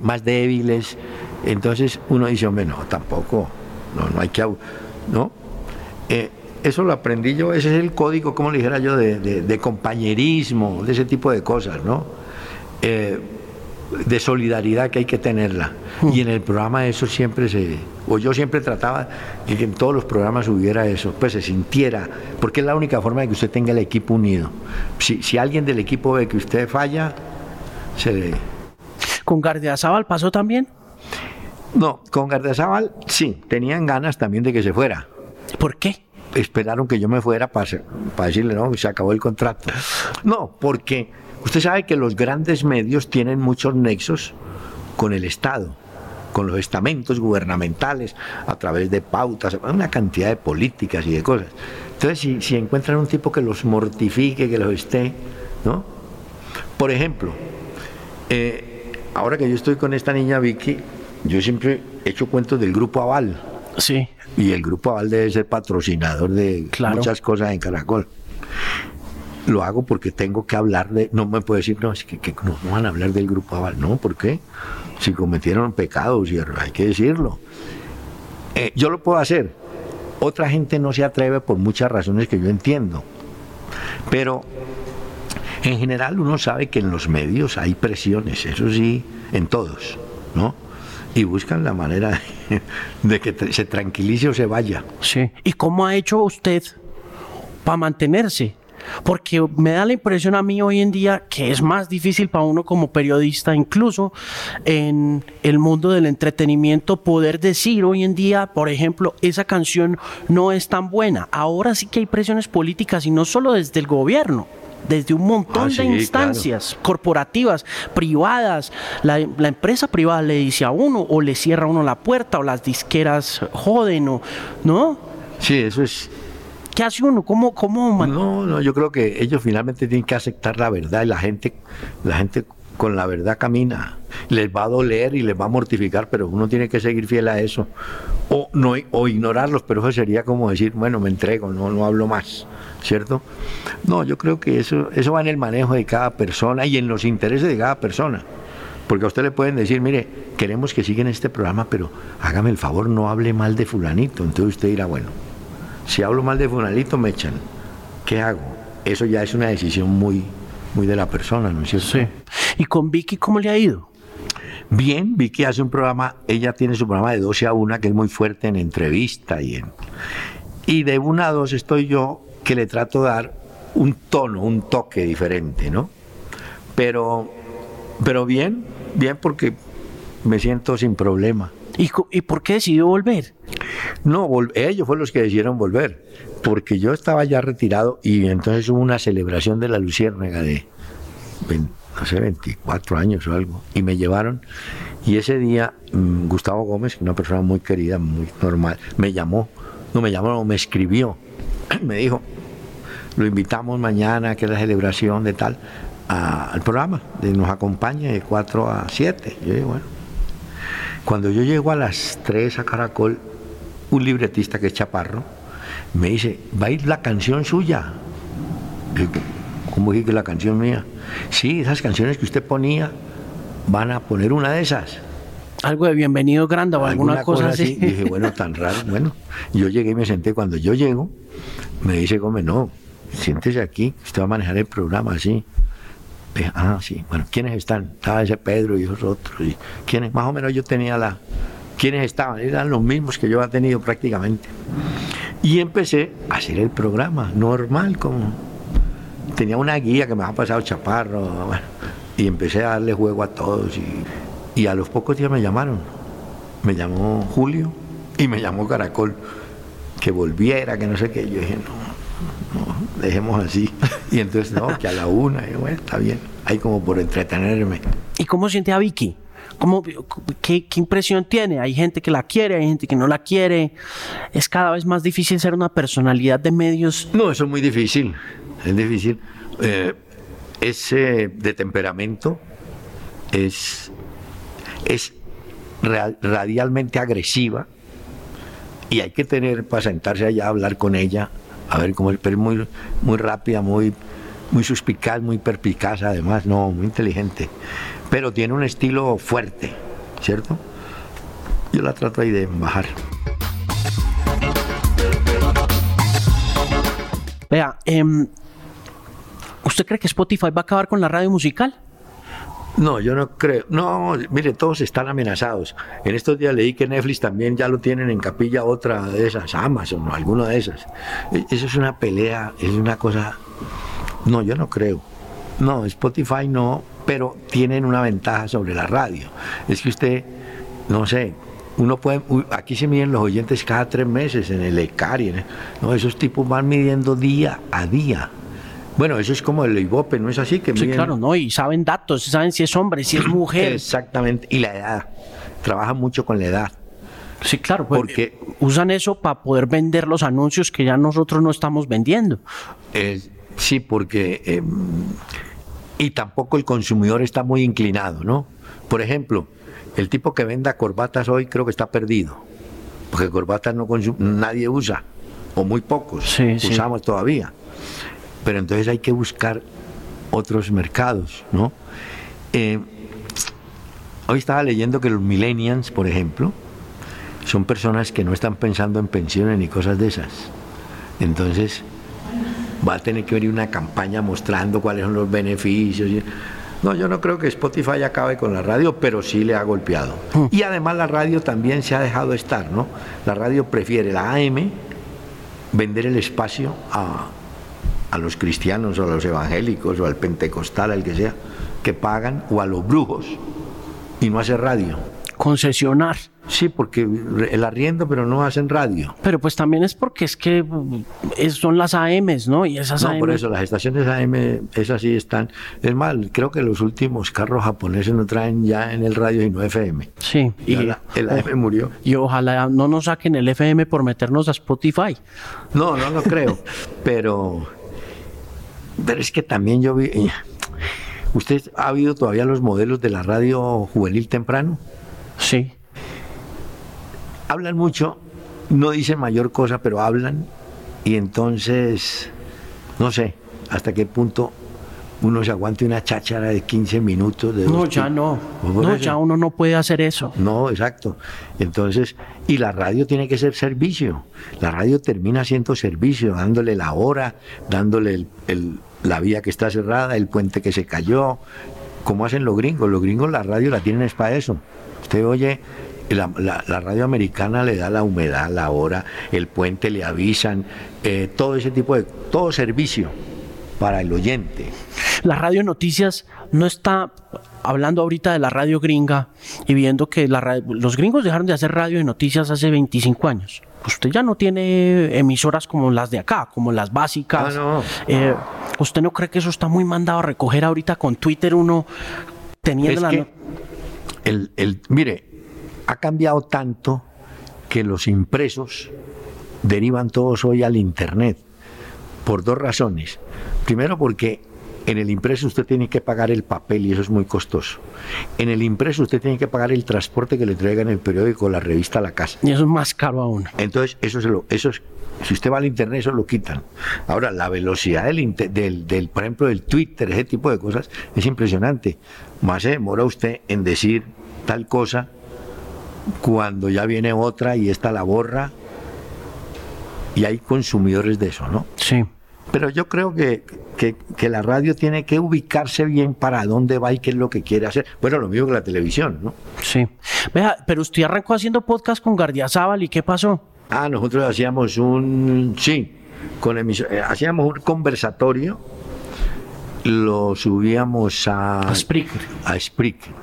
más débiles Entonces uno dice, hombre, no, tampoco, no, no hay que... ¿no? Eh, eso lo aprendí yo, ese es el código, como le dijera yo, de, compañerismo, de ese tipo de cosas, ¿no? Eh, de solidaridad que hay que tenerla. Hmm. Y en el programa eso siempre se, o yo siempre trataba de que en todos los programas hubiera eso, pues se sintiera, porque es la única forma de que usted tenga el equipo unido. Si, si alguien del equipo ve que usted falla, se le... ¿Con Gardiazabal pasó también? No, con Gardiazabal sí, tenían ganas también de que se fuera. ¿Por qué? Esperaron que yo me fuera para, para decirle, no, se acabó el contrato. No, porque Usted sabe que los grandes medios tienen muchos nexos con el Estado, con los estamentos gubernamentales, a través de pautas, una cantidad de políticas y de cosas. Entonces, si, encuentran un tipo que los mortifique, que los esté, ¿no? Por ejemplo, eh, ahora que yo estoy con esta niña Vicky, yo siempre he hecho cuentos del Grupo Aval. Sí. Y el Grupo Aval debe ser patrocinador de muchas cosas en Caracol lo hago porque tengo que hablar de, no me puedo decir, no, es que, no, van a hablar del grupo Aval, no, ¿por qué? Si cometieron pecados, y hay que decirlo. Eh, yo lo puedo hacer, otra gente no se atreve por muchas razones que yo entiendo, pero en general uno sabe que en los medios hay presiones, eso sí, en todos, ¿no? Y buscan la manera de que se tranquilice o se vaya. Sí. ¿Y cómo ha hecho usted para mantenerse? Porque me da la impresión a mí hoy en día que es más difícil para uno como periodista, incluso en el mundo del entretenimiento, poder decir hoy en día, por ejemplo, esa canción no es tan buena. Ahora sí que hay presiones políticas y no solo desde el gobierno desde un montón ah, de instancias corporativas, privadas. La, la, empresa privada le dice a uno o le cierra a uno la puerta o las disqueras joden o, ¿no? Sí, eso es, ¿Qué hace uno? ¿Cómo, cómo No, no, yo creo que ellos finalmente tienen que aceptar la verdad y la gente, la gente con la verdad camina. Les va a doler y les va a mortificar, pero uno tiene que seguir fiel a eso. O, no, o ignorarlos, pero eso sería como decir, bueno, me entrego, no, no hablo más, ¿cierto? No, yo creo que eso, eso va en el manejo de cada persona y en los intereses de cada persona. Porque a usted le pueden decir, mire, queremos que siga en este programa, pero hágame el favor, no hable mal de fulanito. Entonces usted dirá, bueno, si hablo mal de Funalito, me echan. ¿Qué hago? Eso ya es una decisión muy, muy de la persona, ¿no es cierto? Sí. ¿Y con Vicky cómo le ha ido? Bien, Vicky hace un programa, ella tiene su programa de 12 a 1 que es muy fuerte en entrevista y en... Y de 1 a 2 estoy yo que le trato de dar un tono, un toque diferente, ¿no? Pero, pero bien, bien porque me siento sin problema. ¿Y, por qué decidió volver? No, ellos fueron los que decidieron volver, porque yo estaba ya retirado y entonces hubo una celebración de la luciérnaga de hace 24 años o algo, y me llevaron. Y ese día mm, Gustavo Gómez, una persona muy querida, muy normal, me llamó, no me llamó, no, me escribió, me dijo, lo invitamos mañana, que es la celebración de tal, al programa, de, nos acompaña de 4 a 7. Yo dije, bueno. Cuando yo llego a las 3 a Caracol, un libretista que es Chaparro, me dice, va a ir la canción suya. ¿Cómo dije que la canción mía? Sí, esas canciones que usted ponía, van a poner una de esas. Algo de bienvenido grande o alguna, cosa, así. dije, bueno, tan raro. Bueno, yo llegué y me senté. Cuando yo llego, me dice Gómez, no, siéntese aquí, usted va a manejar el programa así ah, sí, bueno, ¿quiénes están? Estaba ese Pedro y esos otros. Y ¿quiénes? Más o menos yo tenía la... ¿Quiénes estaban? Eran los mismos que yo había tenido prácticamente. Y empecé a hacer el programa, normal, como... Tenía una guía que me ha pasado Chaparro, y empecé a darle juego a todos. Y, y a los pocos días me llamaron. Me llamó Julio y me llamó Caracol, que volviera, que no sé qué. Yo dije, no, no, dejemos así. Y entonces, no, que a la una, y bueno, está bien, ahí como por entretenerme. ¿Y cómo siente a Vicky? ¿Cómo, qué, impresión tiene? Hay gente que la quiere, hay gente que no la quiere. Es cada vez más difícil ser una personalidad de medios. No, eso es muy difícil. Es difícil. Eh, es de temperamento, es, es radialmente agresiva y hay que tener para sentarse allá a hablar con ella a ver cómo es, pero es muy, muy rápida, muy, muy suspicaz, muy perpicaz además, no, muy inteligente. Pero tiene un estilo fuerte, ¿cierto? yo la trato ahí de bajar. Vea, em, ¿usted cree que Spotify va a acabar con la radio musical? No, yo no creo. No, mire, todos están amenazados. En estos días leí que Netflix también ya lo tienen en capilla otra de esas, Amazon o alguna de esas. E, eso es una pelea, es una cosa... No, yo no creo. No, Spotify no, pero tienen una ventaja sobre la radio. Es que usted, no sé, uno puede, aquí se miden los oyentes cada tres meses en el ECARI, no, esos tipos van midiendo día a día. Bueno, eso es como el IBOPE, ¿no es así? Que sí, claro, ¿no? Y saben datos, saben si es hombre, si es mujer. Exactamente, y la edad. Trabajan mucho con la edad. Sí, claro, pues, porque usan eso para poder vender los anuncios que ya nosotros no estamos vendiendo. sí, porque... Em, y tampoco el consumidor está muy inclinado, ¿no? Por ejemplo, el tipo que venda corbatas hoy creo que está perdido, porque corbatas no nadie usa, o muy pocos usamos todavía. Pero entonces hay que buscar otros mercados, ¿no? Eh, hoy estaba leyendo que los millennials, por ejemplo, son personas que no están pensando en pensiones ni cosas de esas. Entonces, va a tener que venir una campaña mostrando cuáles son los beneficios. No, yo no creo que Spotify acabe con la radio, pero sí le ha golpeado. Hmm. Y además la radio también se ha dejado estar, ¿no? La radio prefiere la AM, vender el espacio a, a los cristianos o a los evangélicos o al pentecostal, al que sea, que pagan, o a los brujos, y no hace radio. Concesionar. Sí, porque el arriendo, pero no hacen radio. Pero pues también es porque es que son las AMs, ¿no? Y esas no, por eso las estaciones AM, esas sí están. Es mal, creo que los últimos carros japoneses no traen ya en el radio y no FM. Sí. Y el AM murió. Y ojalá no nos saquen el FM por meternos a Spotify. No, no lo creo. pero, pero es que también yo vi. Eh, ¿Usted ha habido todavía los modelos de la radio juvenil temprano? Sí hablan mucho, no dicen mayor cosa, pero hablan y entonces, no sé hasta qué punto uno se aguante una cháchara de 15 minutos. De no, ya no. No, ya uno no puede hacer eso. No, exacto. Entonces, y la radio tiene que ser servicio. La radio termina siendo servicio, dándole la hora, dándole la vía que está cerrada, el puente que se cayó, como hacen los gringos. Los gringos la radio la tienen es para eso. Usted oye la, radio americana le da la humedad, la hora, el puente le avisan, eh, todo ese tipo de, todo servicio para el oyente. La radio noticias no está hablando ahorita de la radio gringa y viendo que los gringos dejaron de hacer radio de noticias hace 25 años. Usted ya no tiene emisoras como las de acá, como las básicas. Ah, eh, ¿Usted no cree que eso está muy mandado a recoger ahorita con Twitter uno teniendo la... el, el, mire, ha cambiado tanto que los impresos derivan todos hoy al Internet, por dos razones. Primero porque en el impreso usted tiene que pagar el papel y eso es muy costoso. En el impreso usted tiene que pagar el transporte que le traigan el periódico, la revista a la casa. Y eso es más caro aún. Entonces, eso, se lo, eso es, si usted va al internet, eso lo quitan. Ahora, la velocidad del, del, del, por ejemplo, del Twitter, ese tipo de cosas, es impresionante. Más se demora usted en decir tal cosa cuando ya viene otra y esta la borra. Y hay consumidores de eso, ¿no? Sí. Pero yo creo que, que, la radio tiene que ubicarse bien para dónde va y qué es lo que quiere hacer. Bueno, lo mismo que la televisión, ¿no? Sí. Vea, pero usted arrancó haciendo podcast con Gardiazabal y ¿qué pasó? Ah, nosotros hacíamos un, sí, con eh, hacíamos un conversatorio, lo subíamos a... A Spreaker. A Spreaker.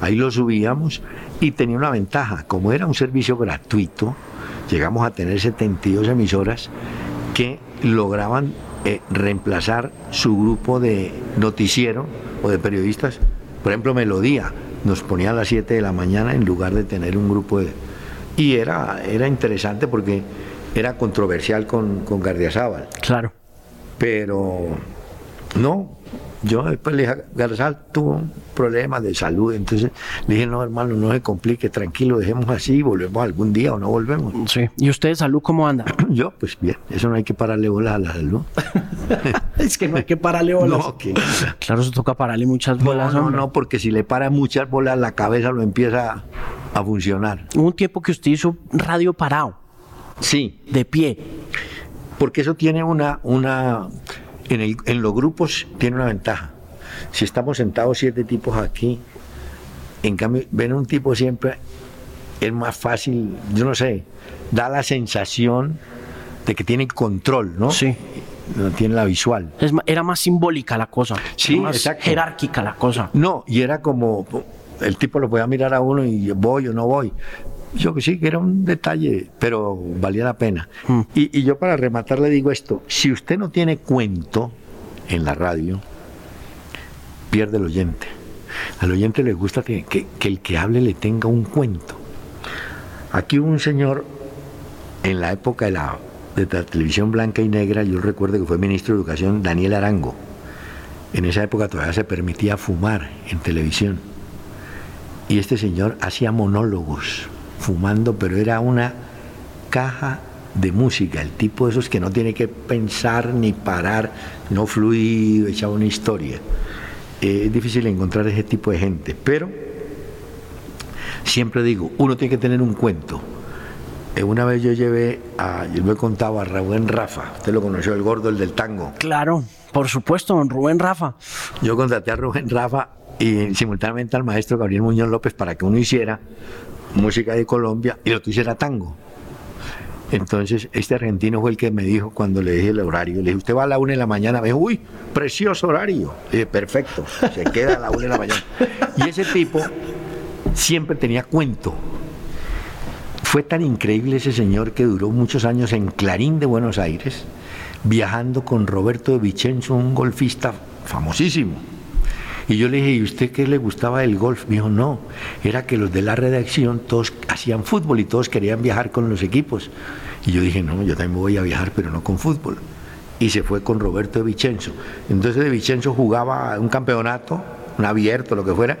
Ahí lo subíamos y tenía una ventaja, como era un servicio gratuito, llegamos a tener 72 emisoras que lograban eh, reemplazar su grupo de noticiero o de periodistas. Por ejemplo, Melodía nos ponía a las 7 de la mañana en lugar de tener un grupo de... Y era, era interesante porque era controversial con, con Gardiazabal. Claro. Pero no, yo después le dije, Garzal tuvo un problema de salud, entonces le dije, no hermano, no se complique, tranquilo, dejemos así, volvemos algún día o no volvemos. Sí. ¿Y usted de salud cómo anda? Yo, pues bien, eso no hay que pararle bolas a la salud. es que no hay que pararle bolas. No. Claro, se toca pararle muchas bolas. No, no, no, porque si le para muchas bolas, la cabeza lo empieza a funcionar. Hubo un tiempo que usted hizo radio parado, Sí, de pie. porque eso tiene una, una en, el- en los grupos tiene una ventaja. Si estamos sentados siete tipos aquí, en cambio, ven un tipo siempre, es más fácil, yo no sé, da la sensación de que tiene control, ¿no? Sí. No tiene la visual. Es era más simbólica la cosa. Sí, era más exacto. jerárquica la cosa. No, y era como, el tipo lo podía mirar a uno y voy o no voy. Yo que sí, que era un detalle, pero valía la pena. Y, y yo para rematar le digo esto, si usted no tiene cuento en la radio, pierde el oyente. Al oyente le gusta que, que- que el que hable le tenga un cuento. Aquí hubo un señor en la época de la, de la televisión blanca y negra, yo recuerdo que fue ministro de Educación Daniel Arango. En esa época todavía se permitía fumar en televisión. Y este señor hacía monólogos, fumando, pero era una caja de música, el tipo de esos que no tiene que pensar ni parar, no fluido, echaba una historia. Eh, es difícil encontrar ese tipo de gente, pero siempre digo, uno tiene que tener un cuento. Eh, una vez yo llevé, a, yo lo he contado a Raúl Rafa, usted lo conoció, el gordo, el del tango. Claro, por supuesto, don Rubén Rafa. Yo contraté a Rubén Rafa y simultáneamente al maestro Gabriel Muñoz López para que uno hiciera música de Colombia y el otro hiciera tango. Entonces, este argentino fue el que me dijo cuando le dije el horario. Le dije, usted va a la una de la mañana. Me dijo, uy, precioso horario. Le dije, perfecto, se queda a la una de la mañana. Y ese tipo siempre tenía cuento. Fue tan increíble ese señor que duró muchos años en Clarín de Buenos Aires, viajando con Roberto de Vicenzo, un golfista famosísimo. Y yo le dije, ¿y usted qué le gustaba del golf? Me dijo, no, era que los de la redacción todos hacían fútbol y todos querían viajar con los equipos. Y yo dije, no, yo también voy a viajar, pero no con fútbol. Y se fue con Roberto de Vicenzo. Entonces de Vicenzo jugaba un campeonato, un abierto, lo que fuera,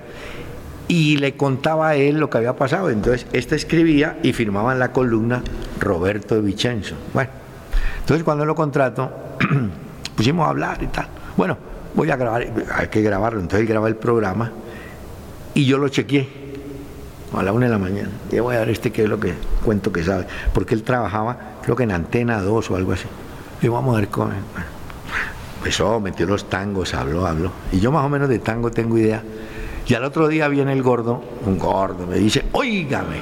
y le contaba a él lo que había pasado. Entonces, este escribía y firmaba en la columna Roberto de Vicenzo. Bueno, entonces cuando lo contrato, pusimos a hablar y tal. Bueno, voy a grabar, hay que grabarlo. Entonces grabé el programa y yo lo chequeé a la una de la mañana. Y voy a ver este qué es lo que cuento que sabe. Porque él trabajaba, creo que en Antena 2 o algo así. Y vamos a ver cómo. Empezó, metió los tangos, habló, habló. Y yo más o menos de tango tengo idea. Y al otro día viene el gordo, un gordo, me dice, oígame,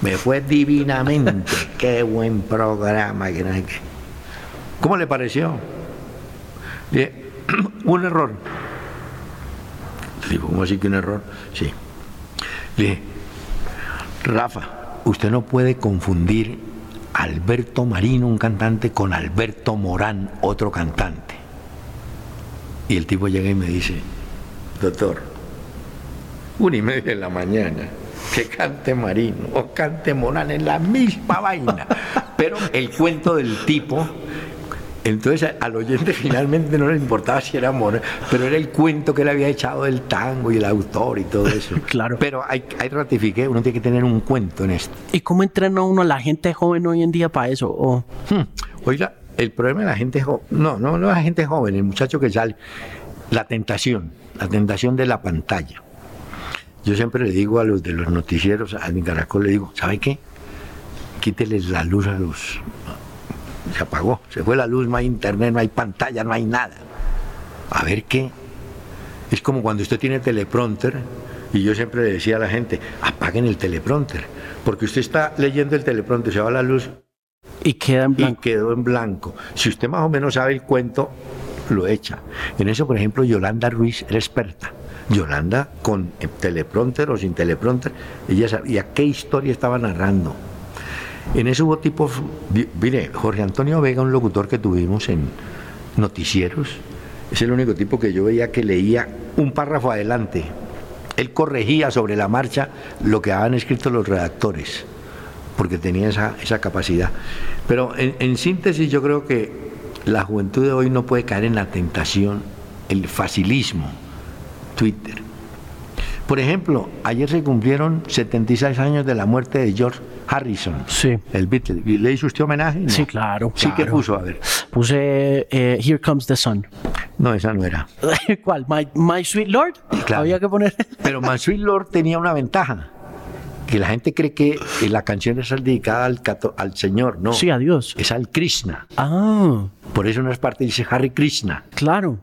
me fue divinamente, qué buen programa. que no sé qué". ¿Cómo le pareció? Dije, un error. Le digo, ¿cómo así que un error? Sí. Le dije, Rafa, usted no puede confundir Alberto Marino, un cantante, con Alberto Morán, otro cantante. Y el tipo llega y me dice, doctor, una y media de la mañana, que cante Marino o cante Morán es la misma vaina. Pero el cuento del tipo, entonces al oyente finalmente no le importaba si era Morán, pero era el cuento que le había echado del tango y el autor y todo eso. Claro. Pero hay, hay ratifiqué, uno tiene que tener un cuento en esto. ¿Y cómo entrena uno a la gente joven hoy en día para eso? O- Hmm. Oiga, el problema de la gente joven, no, no, no la gente joven, el muchacho que sale, la tentación, la tentación de la pantalla. Yo siempre le digo a los de los noticieros, a mi caracol, le digo, ¿sabe qué? Quíteles la luz a los... Se apagó, se fue la luz, no hay internet, no hay pantalla, no hay nada. A ver qué. Es como cuando usted tiene teleprompter, y yo siempre le decía a la gente, apaguen el teleprompter, porque usted está leyendo el teleprompter, se va la luz, y queda en y quedó en blanco. Si usted más o menos sabe el cuento, lo echa. En eso, por ejemplo, Yolanda Ruiz era experta. Yolanda, con teleprompter o sin teleprompter, ella sabía qué historia estaba narrando. En eso hubo tipos, mire, Jorge Antonio Vega, un locutor que tuvimos en noticieros, es el único tipo que yo veía que leía un párrafo adelante. Él corregía sobre la marcha lo que habían escrito los redactores porque tenía esa, esa capacidad. Pero en síntesis yo creo que la juventud de hoy no puede caer en la tentación, el facilismo, Twitter. Por ejemplo, ayer se cumplieron 76 años de la muerte de George Harrison, Sí. el Beatle. ¿Le hizo usted homenaje? No. Sí, claro. Sí que puso, a ver. Puse eh, Here Comes the Sun. No, esa no era. ¿Cuál? My, My Sweet Lord. Claro. Había que poner. Pero Mansfield Lord tenía una ventaja. que la gente cree que la canción es dedicada al, al Señor, no. Sí, a Dios. Es al Krishna. Ah. Por eso en es parte dice Harry Krishna. Claro.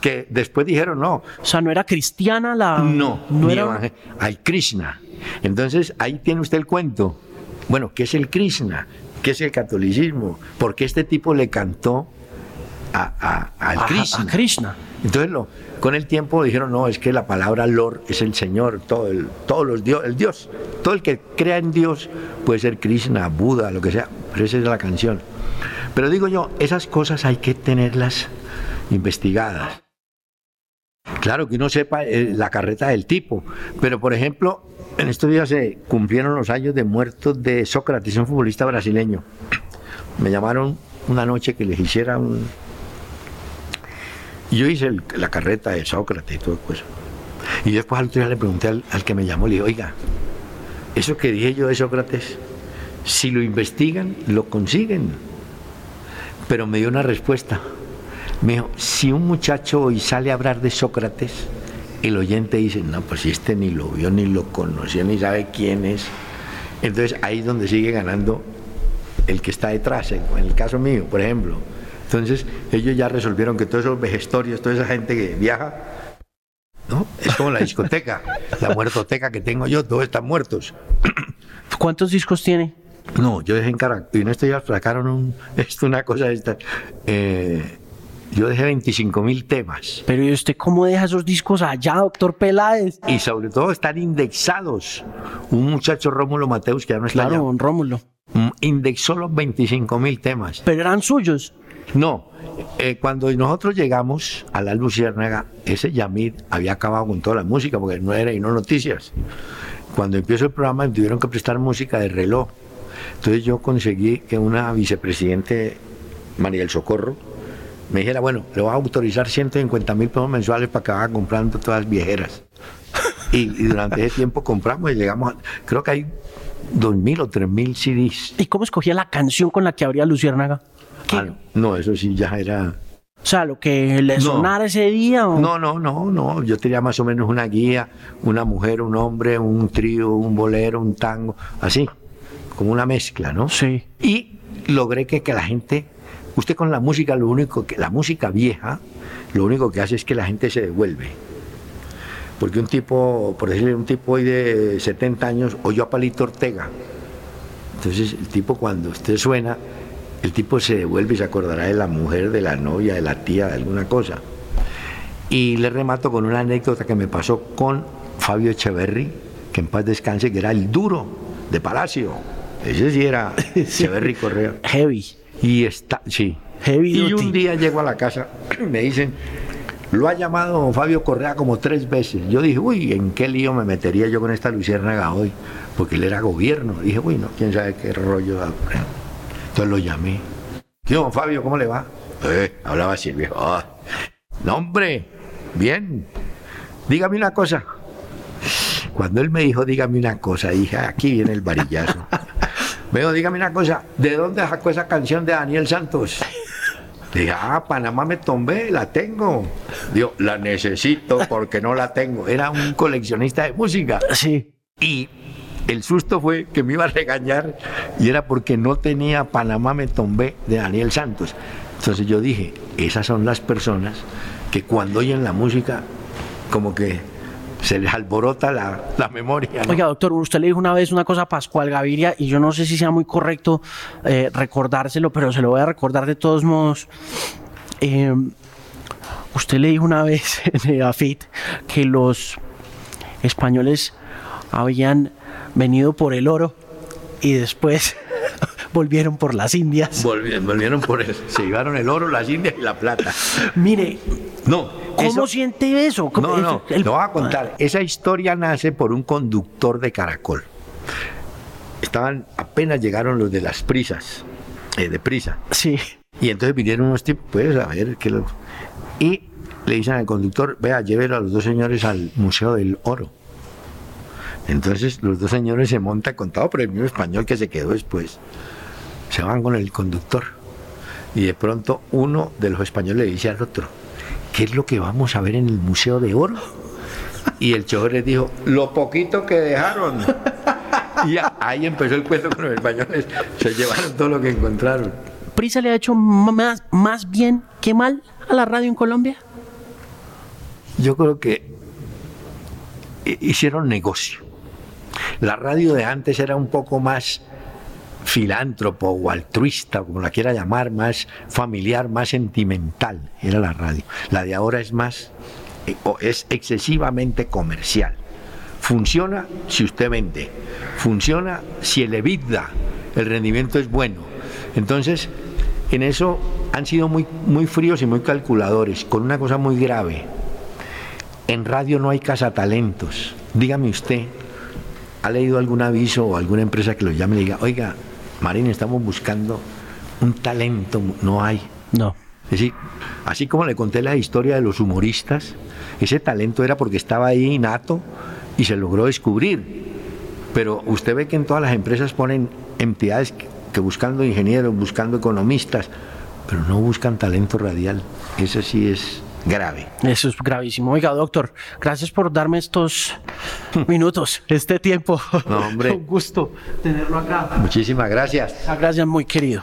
Que después dijeron no. O sea, no era cristiana la. No, no era. Al Krishna. Entonces ahí tiene usted el cuento. Bueno, ¿qué es el Krishna? ¿Qué es el catolicismo? Porque este tipo le cantó a, al Krishna. A Krishna. Entonces lo, con el tiempo dijeron, no, es que la palabra Lord es el Señor, todo el, todos los dios, el Dios. Todo el que crea en Dios puede ser Krishna, Buda, lo que sea, pero esa es la canción. Pero digo yo, esas cosas hay que tenerlas investigadas. Claro que uno sepa eh, la carreta del tipo, pero por ejemplo, en estos días se cumplieron los años de muertos de Sócrates, un futbolista brasileño. Me llamaron una noche que les hiciera un... yo hice la carreta de Sócrates y todo eso. Y después al otro día le pregunté al, al que me llamó, le dije, oiga, eso que dije yo de Sócrates, si lo investigan, lo consiguen. Pero me dio una respuesta. Me dijo, si un muchacho hoy sale a hablar de Sócrates, el oyente dice, no, pues si este ni lo vio, ni lo conoció, ni sabe quién es. Entonces ahí es donde sigue ganando el que está detrás, en el caso mío, por ejemplo. Entonces ellos ya resolvieron que todos esos vejestorios, toda esa gente que viaja, ¿no? Es como la discoteca, la muertoteca que tengo yo, todos están muertos. ¿Cuántos discos tiene? No, yo dejé en Caracas, y en esto ya sacaron un, esto una cosa esta. Eh, yo dejé 25 mil temas. Pero ¿y usted cómo deja esos discos allá, doctor Peláez? Y sobre todo están indexados. Un muchacho Rómulo Mateus, que ya no está Claro, un Rómulo. Mm, indexó los 25 mil temas. Pero eran suyos. No, eh, cuando nosotros llegamos a la Luciérnaga, ese Yamid había acabado con toda la música porque no era y no noticias. Cuando empezó el programa me tuvieron que prestar música de reloj. Entonces yo conseguí que una vicepresidente, María del Socorro, me dijera, bueno, le voy a autorizar 150 mil pesos mensuales para que vaya comprando todas las viejeras. Y, durante ese tiempo compramos y llegamos, a, creo que hay 2.000 o 3.000 CDs. ¿Y cómo escogía la canción con la que abría Luciérnaga? Ah, no, eso sí ya era... O sea, lo que le sonara ese día. ¿o? No, no, no, no. Yo tenía más o menos una guía, una mujer, un hombre, un trío, un bolero, un tango, así, como una mezcla, ¿no? Sí. Y logré que, que la gente Usted con la música, lo único que, la música vieja, lo único que hace es que la gente se devuelve. Porque un tipo, por decirle, un tipo hoy de 70 años oyó a Palito Ortega. Entonces el tipo cuando usted suena, el tipo se devuelve y se acordará de la mujer, de la novia, de la tía, de alguna cosa. Y le remato con una anécdota que me pasó con Fabio Echeverry, que en paz descanse, que era el duro de Palacio. Ese sí era Echeverry Correa. Heavy. Y está, sí. y un día llego a la casa, me dicen, lo ha llamado Fabio Correa como tres veces. Yo dije, uy, ¿en qué lío me metería yo con esta Luciérnaga hoy? Porque él era gobierno. Dije, uy, no, quién sabe qué rollo. Entonces lo llamé. ¿Qué Fabio? ¿Cómo le va? Eh, hablaba así viejo. Ah, no, hombre, bien. Dígame una cosa. Cuando él me dijo, dígame una cosa, dije, aquí viene el varillazo. Veo, dígame una cosa, ¿de dónde sacó esa canción de Daniel Santos? Dije, ah, Panamá me tombé, la tengo. Digo, la necesito porque no la tengo. Era un coleccionista de música. Sí. Y el susto fue que me iba a regañar y era porque no tenía Panamá me tombé de Daniel Santos. Entonces yo dije, esas son las personas que cuando oyen la música, como que se les alborota la, memoria. Oiga, doctor, usted le dijo una vez una cosa a Pascual Gaviria y yo no sé si sea muy correcto eh, recordárselo, pero se lo voy a recordar de todos modos. Eh, usted le dijo una vez en AFIT que los españoles habían venido por el oro y después volvieron por las Indias. Volvieron, por el, se llevaron el oro, las Indias y la plata. Mire, no, ¿cómo siente eso? No, no, lo voy a contar. Esa historia nace por un conductor de Caracol. Estaban, apenas llegaron los de las prisas, eh, de prisa. Sí. Y entonces vinieron unos tipos, pues a ver qué lo... Y le dicen al conductor, vea, llévelo a los dos señores al Museo del Oro. Entonces los dos señores se montan contado por el mismo español que se quedó después. Se van con el conductor. Y de pronto uno de los españoles le dice al otro, ¿qué es lo que vamos a ver en el Museo de Oro? Y el chofer le dijo, lo poquito que dejaron. y ahí empezó el cuento con los españoles. Se llevaron todo lo que encontraron. ¿Prisa le ha hecho más, más bien que mal a la radio en Colombia? Yo creo que hicieron negocio. La radio de antes era un poco más filántropo o altruista, como la quiera llamar, más familiar, más sentimental, era la radio. La de ahora es más, eh, es excesivamente comercial. Funciona si usted vende, funciona si el EBITDA, el rendimiento es bueno. Entonces, en eso han sido muy, muy fríos y muy calculadores, con una cosa muy grave. En radio no hay cazatalentos. Dígame usted, ¿ha leído algún aviso o alguna empresa que lo llame y diga, oiga, Marín, estamos buscando un talento, no hay. No. Es decir, así como le conté la historia de los humoristas, ese talento era porque estaba ahí innato y se logró descubrir. Pero usted ve que en todas las empresas ponen entidades que buscando ingenieros, buscando economistas, pero no buscan talento radial. Eso sí es grave. Eso es gravísimo. Oiga, doctor, gracias por darme estos minutos, este tiempo. No, hombre. Un gusto tenerlo acá. Muchísimas gracias. Ah, gracias, muy querido.